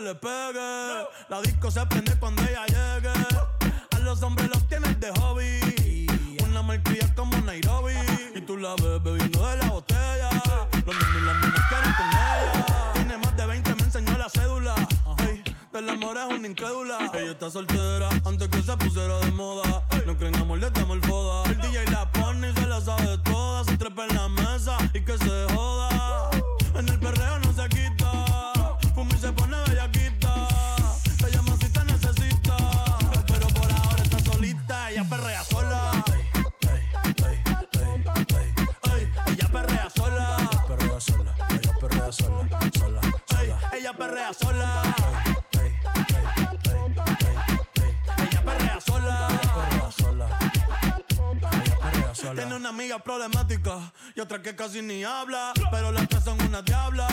le pegue. La disco se prende cuando ella llegue. A los hombres los tienes de hobby. Una marquilla como Nairobi. Y tú la ves bebiendo de la botella. Los niños y las niñas quieren con ella. Tiene más de 20, me enseñó la cédula. Hey, del amor es una incrédula. Ella está soltera antes que se pusiera de moda. No creen amor, le damos el amiga problemática y otra que casi ni habla, pero las tres son una diabla.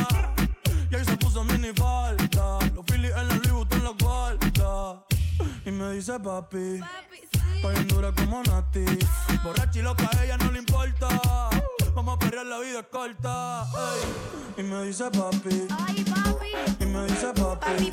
Y ahí se puso mini falta, los Phillies en la Louis Vuitton la guarda. Y me dice papi, papi sí. estoy en dura como Nati. Ah. Borracha y loca, a ella no le importa. Vamos a perder la vida corta. Y me dice papi, Ay, papi. Y me dice papi.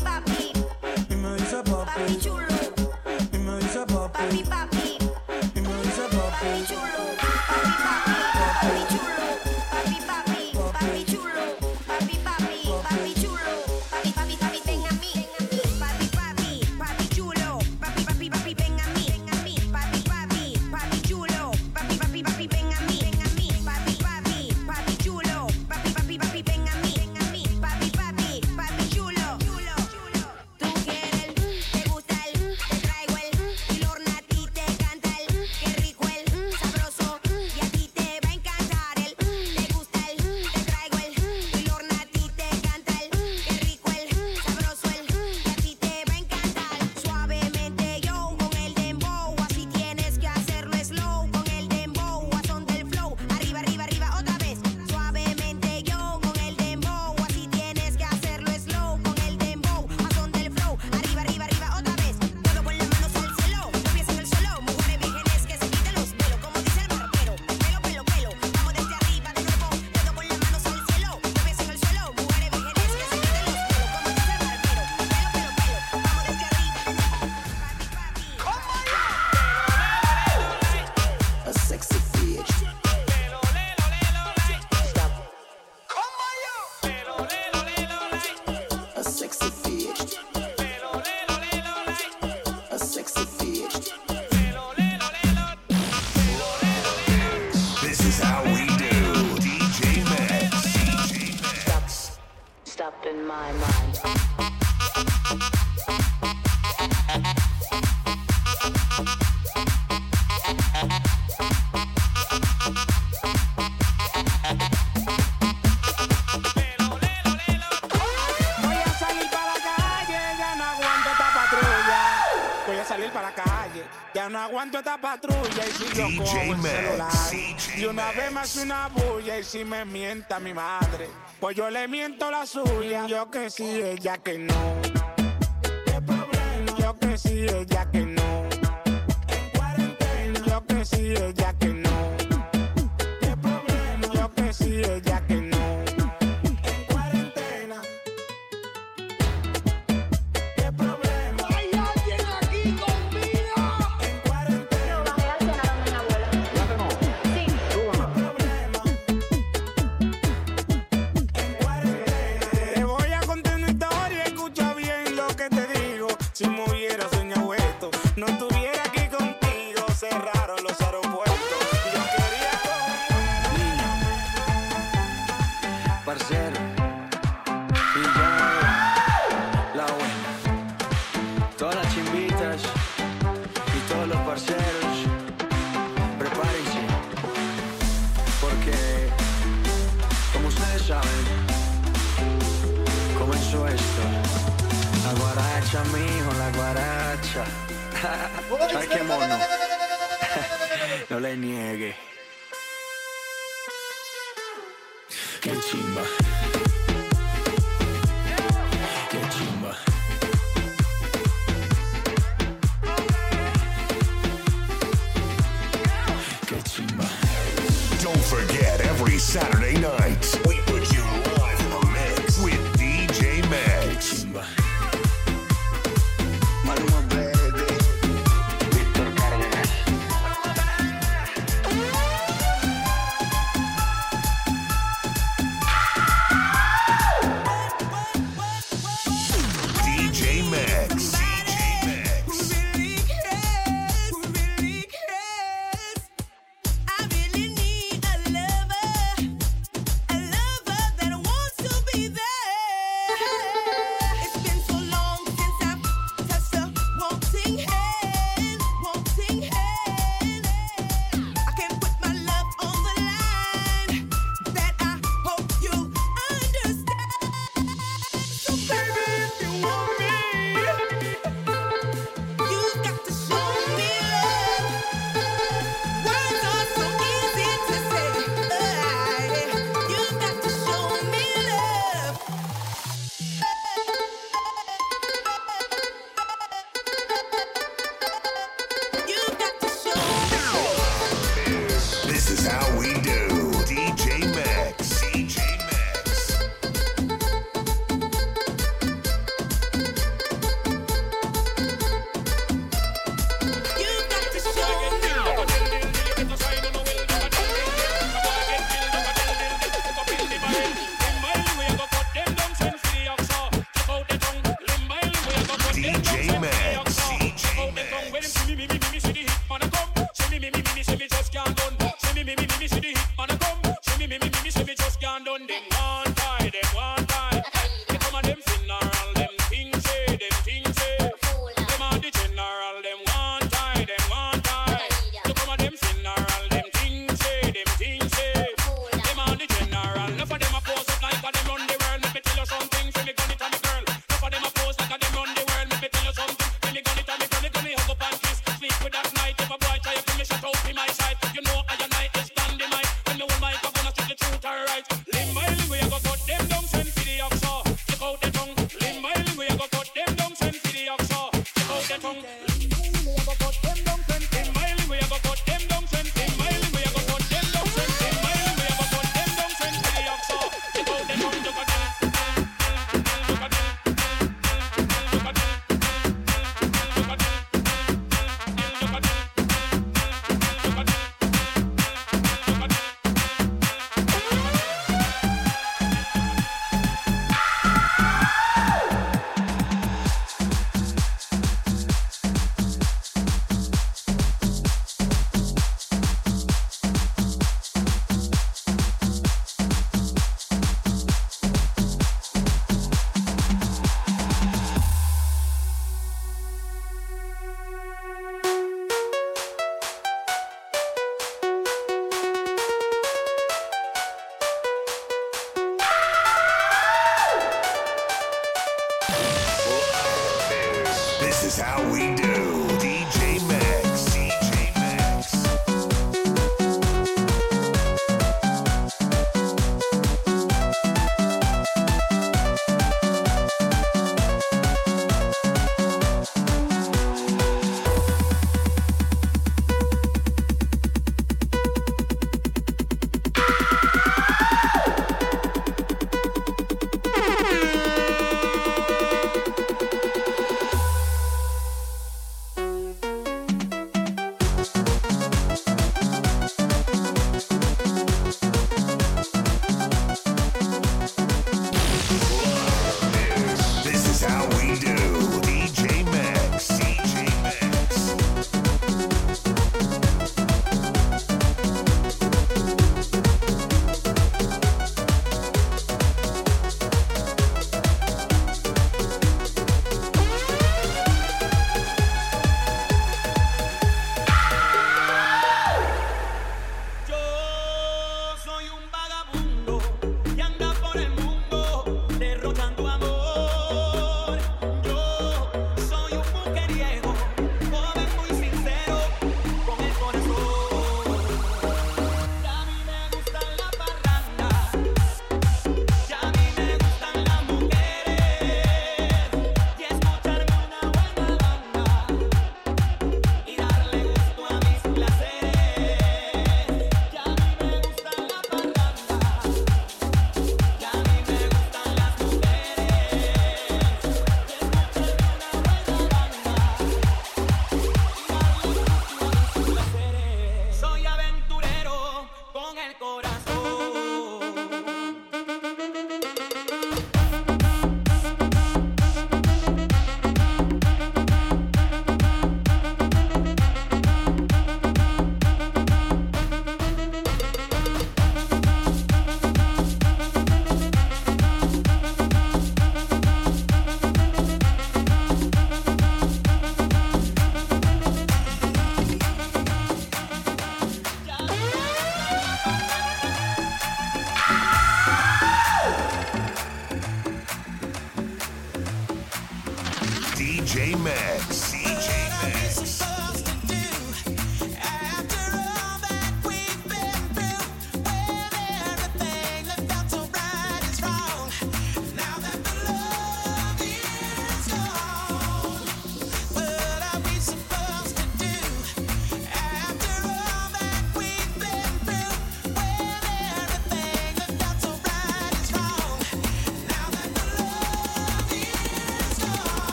up in my mind. aguanto esta patrulla y si yo cojo el celular. Y una vez más una bulla y si me mienta mi madre, pues yo le miento la suya. Yo que sí, ella que no. Qué problema. Yo que sí, ella que no. Encima. How we do.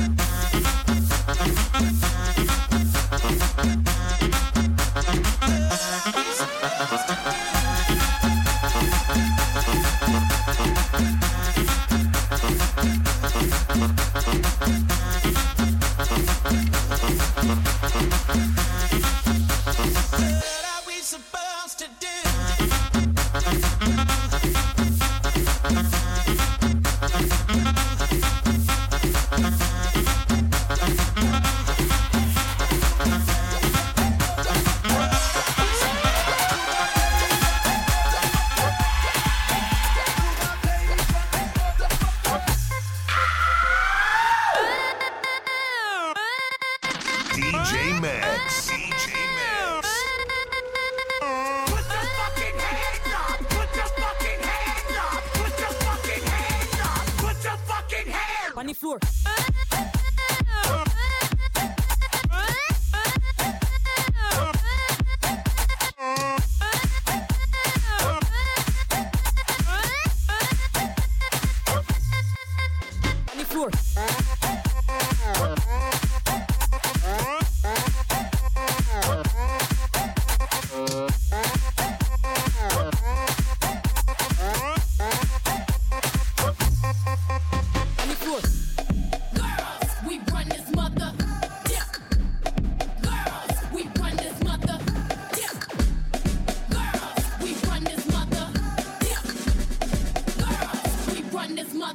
Bye.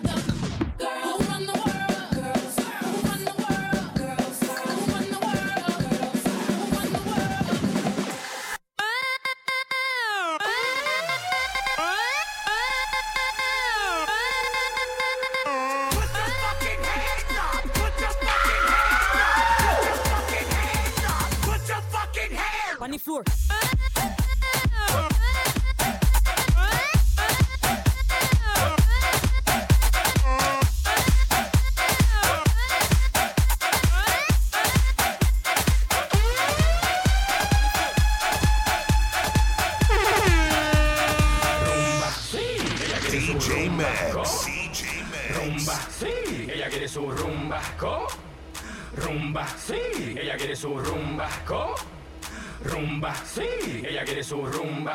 the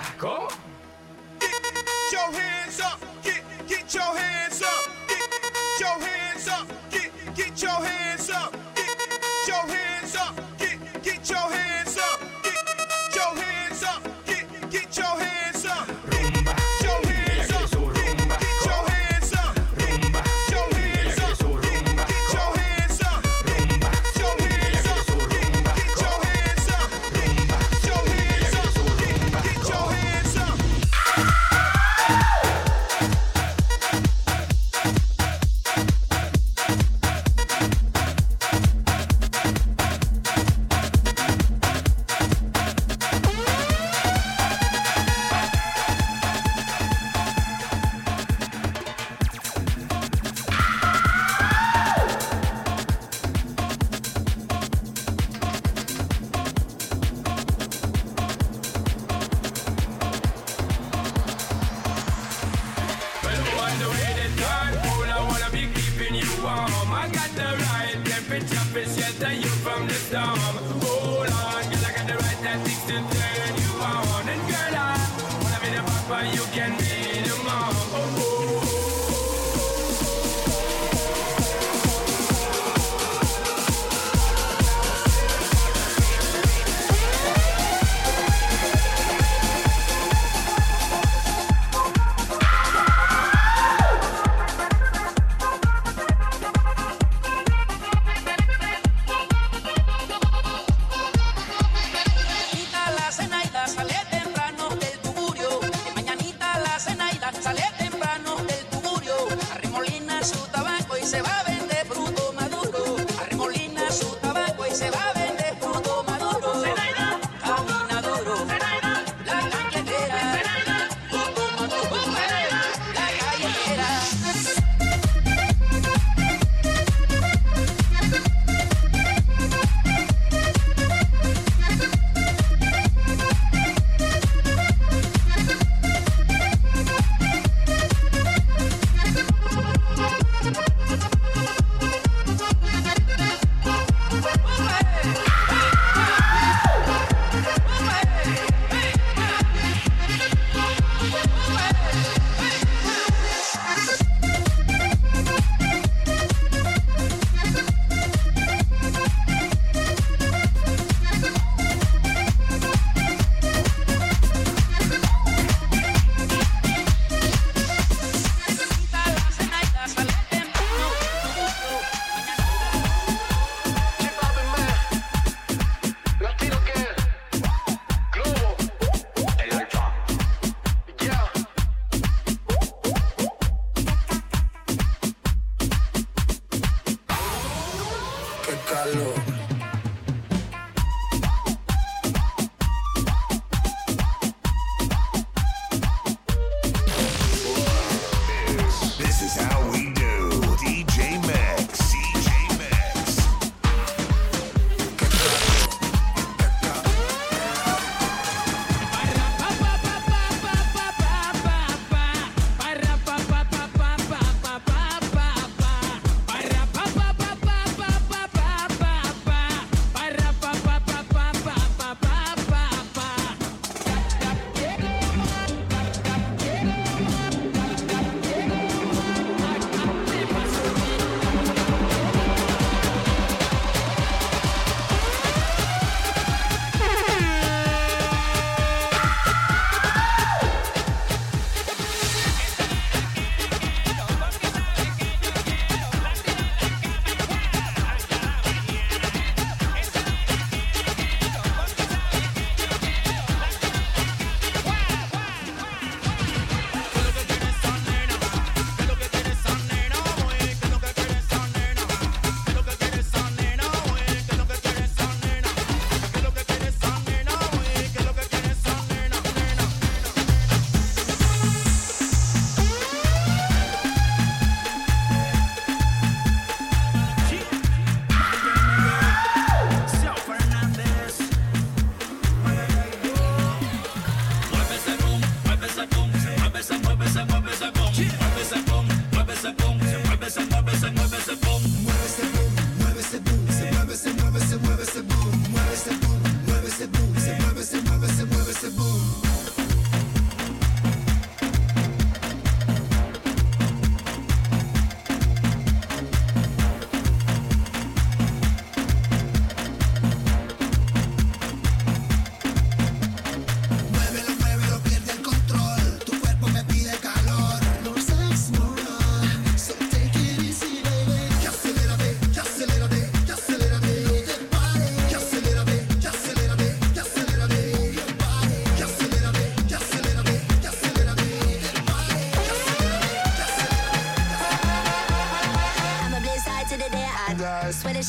tobacco.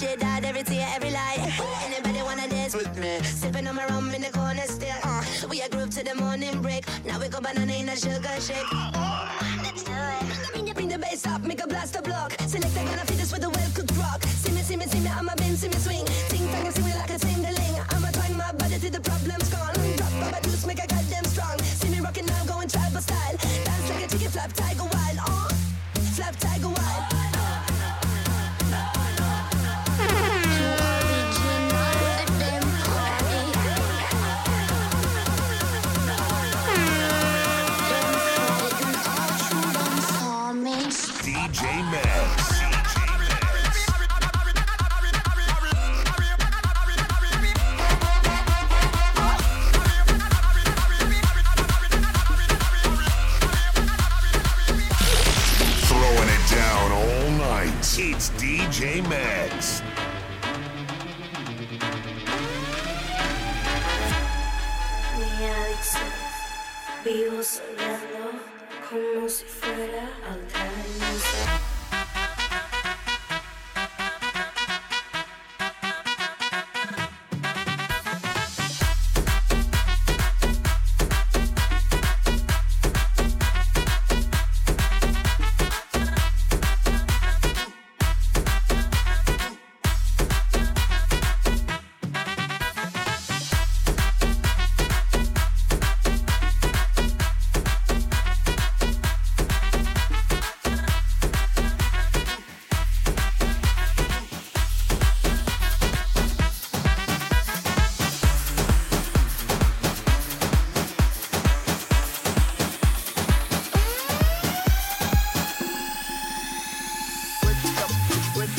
Shit out, every tear, every lie. Anybody wanna dance with me? Sipping on my rum in the corner still. Uh, we a group to the morning break. Now we go banana in a sugar shake. Let's do it. Bring the, bring the bass up, make a blast a block. Select I gonna fit this with a well cooked rock. See me, see me, see me, I'm a bin, see me swing.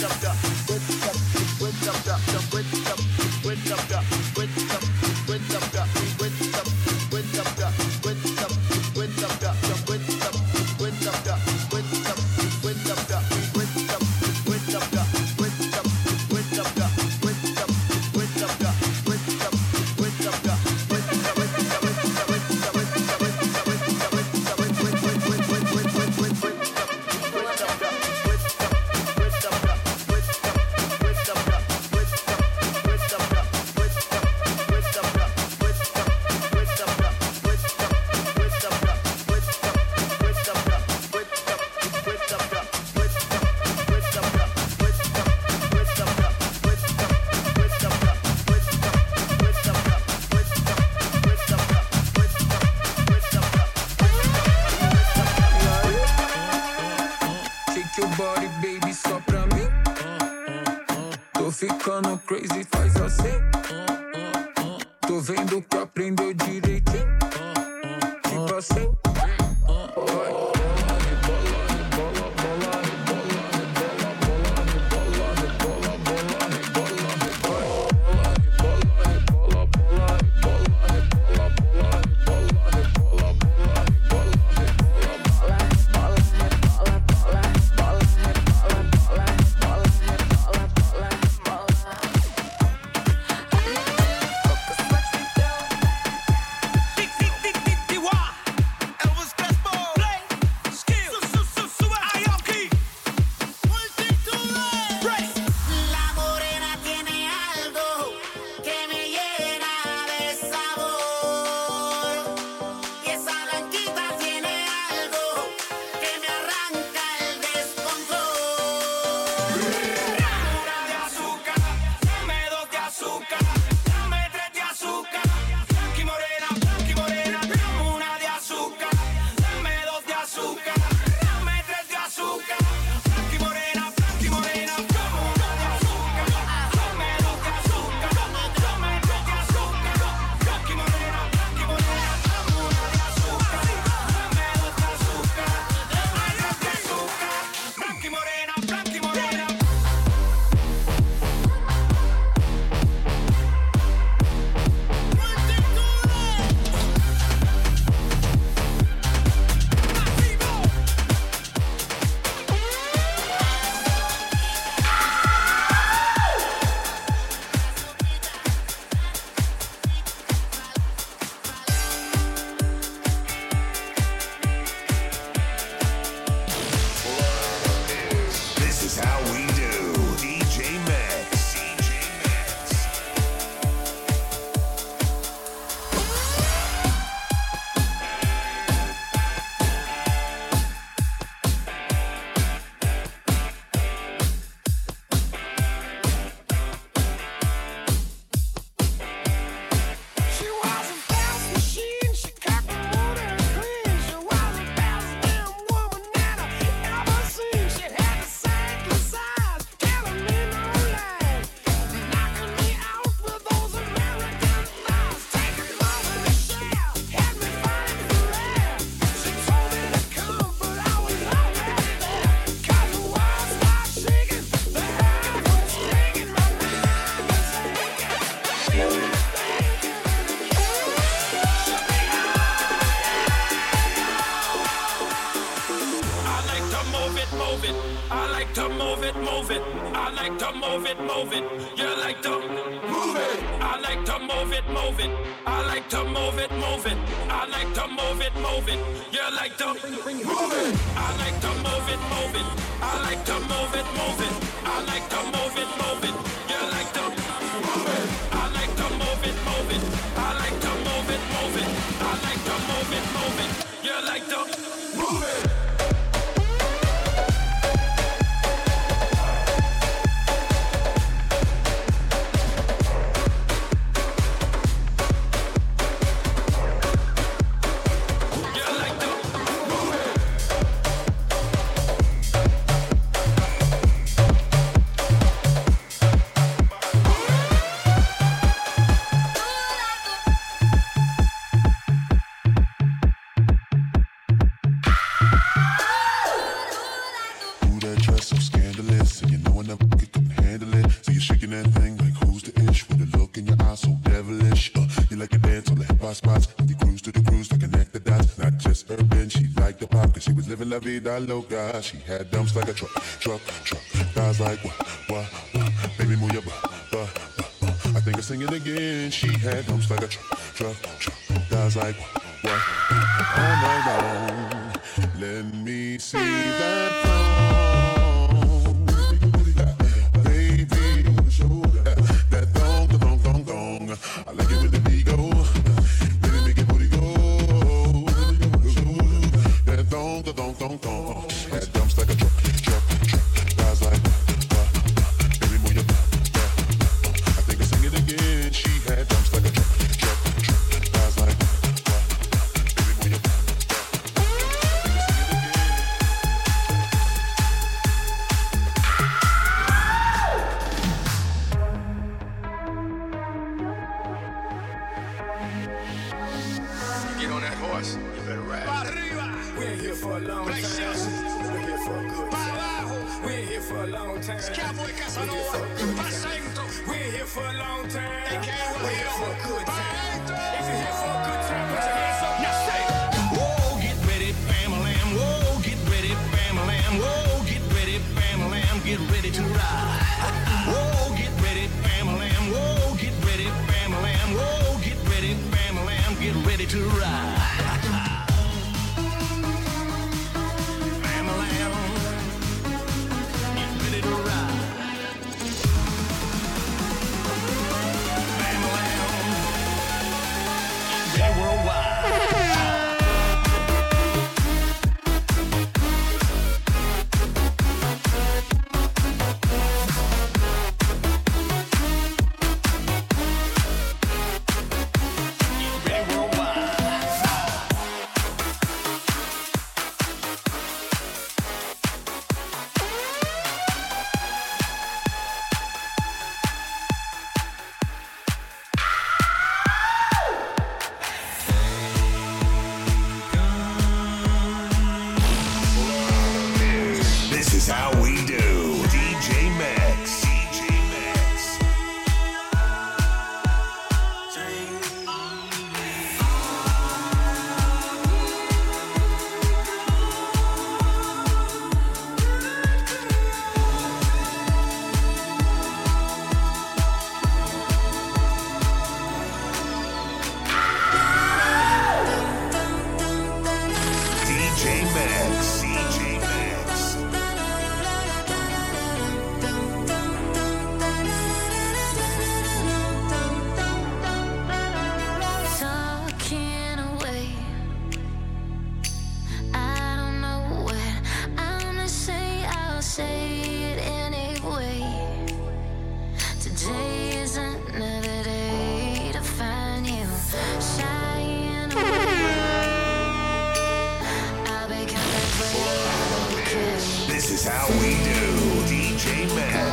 up the good hot spots. The cruise to the cruise to connect the dots. Not just urban, she liked the pop, cause she was living la vida loca. She had dumps like a truck, truck, truck. Thighs like what, what, what. Baby, move your butt, butt, butt. I think I'm singing again. She had dumps like a truck, truck, truck. Thighs like what, what. All oh, night long. Let me see that. do, DJ Man.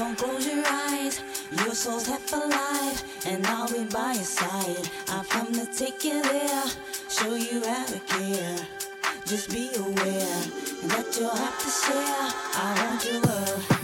Don't close your eyes, your soul's half alive, and I'll be by your side. I've come to take you there, show you how to care. Just be aware that you'll have to share. I want your love.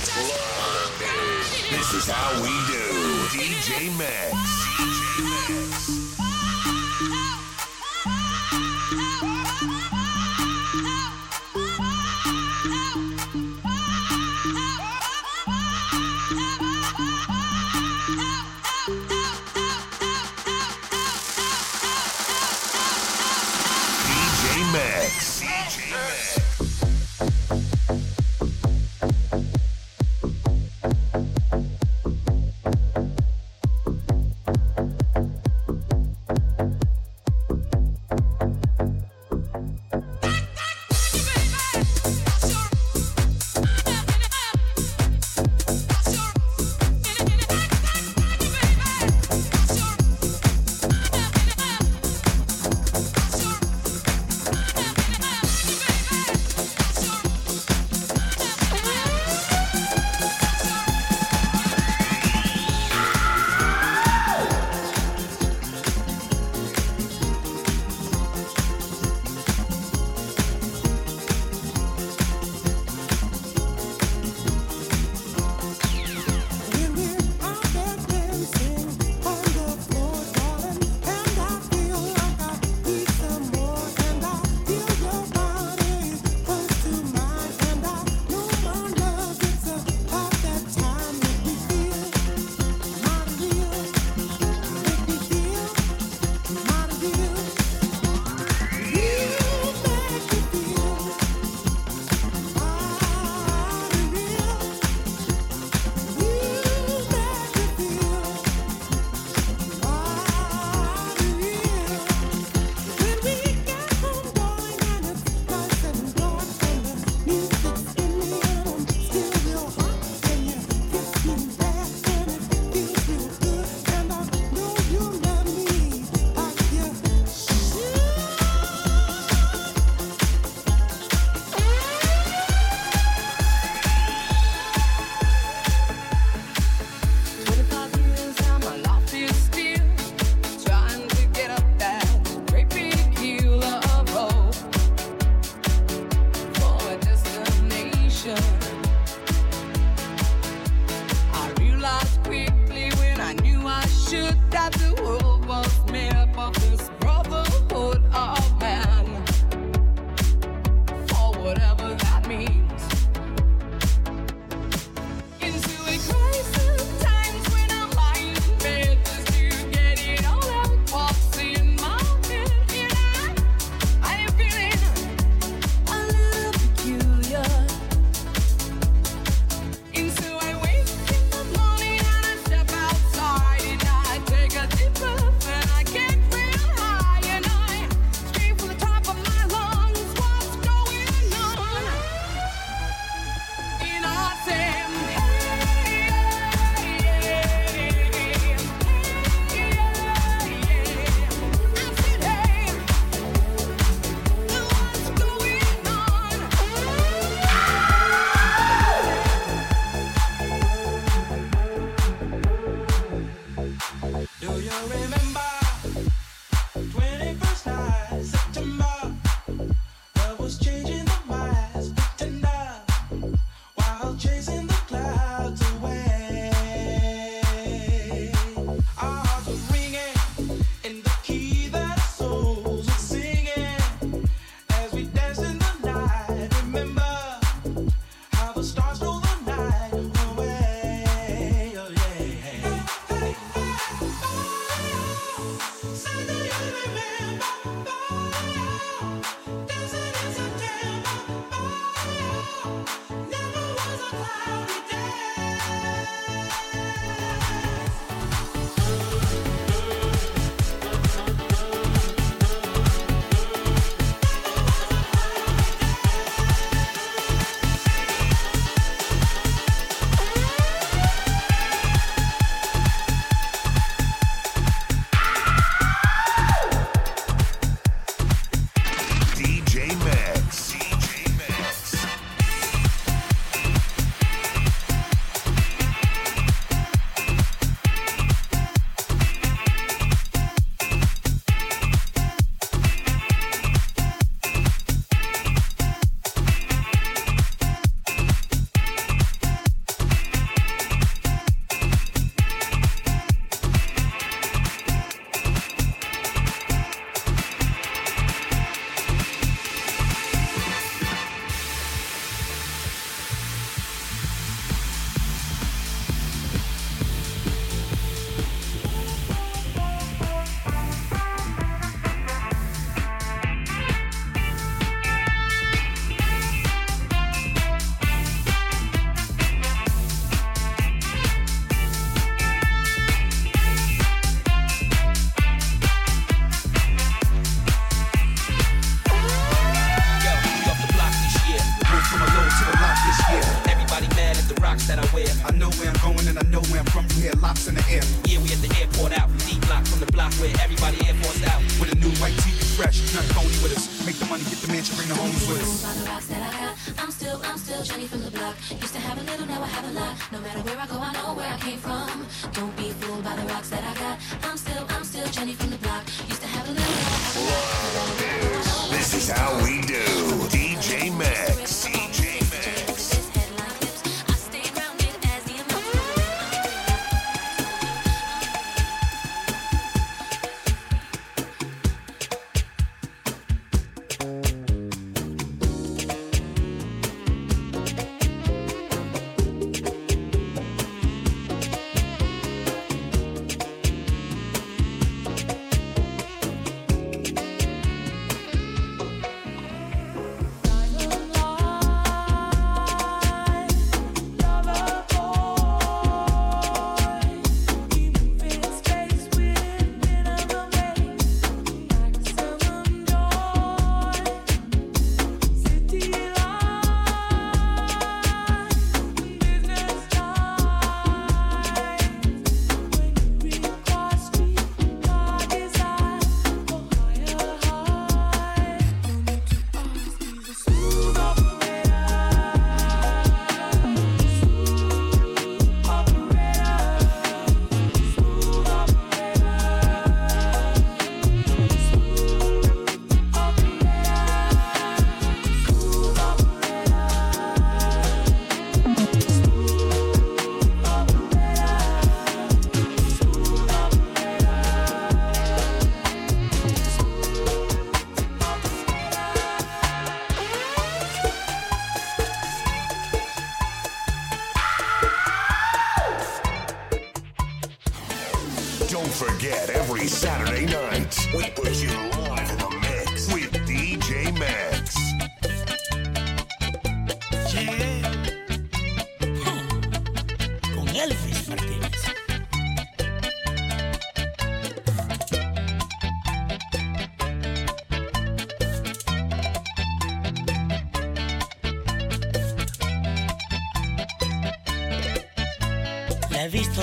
This is how we do. DJ Max. DJ Max.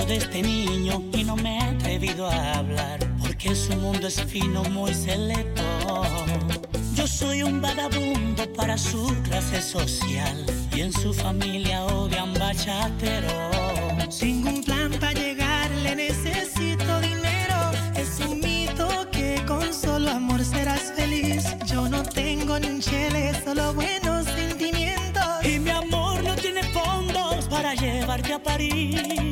de este niño y no me he atrevido a hablar porque su mundo es fino, muy selecto. Yo soy un vagabundo para su clase social y en su familia odian bachatero. Sin un plan para llegar le necesito dinero. Es un mito que con solo amor serás feliz. Yo no tengo ni un chile, solo buenos sentimientos. Y mi amor no tiene fondos para llevarte a París.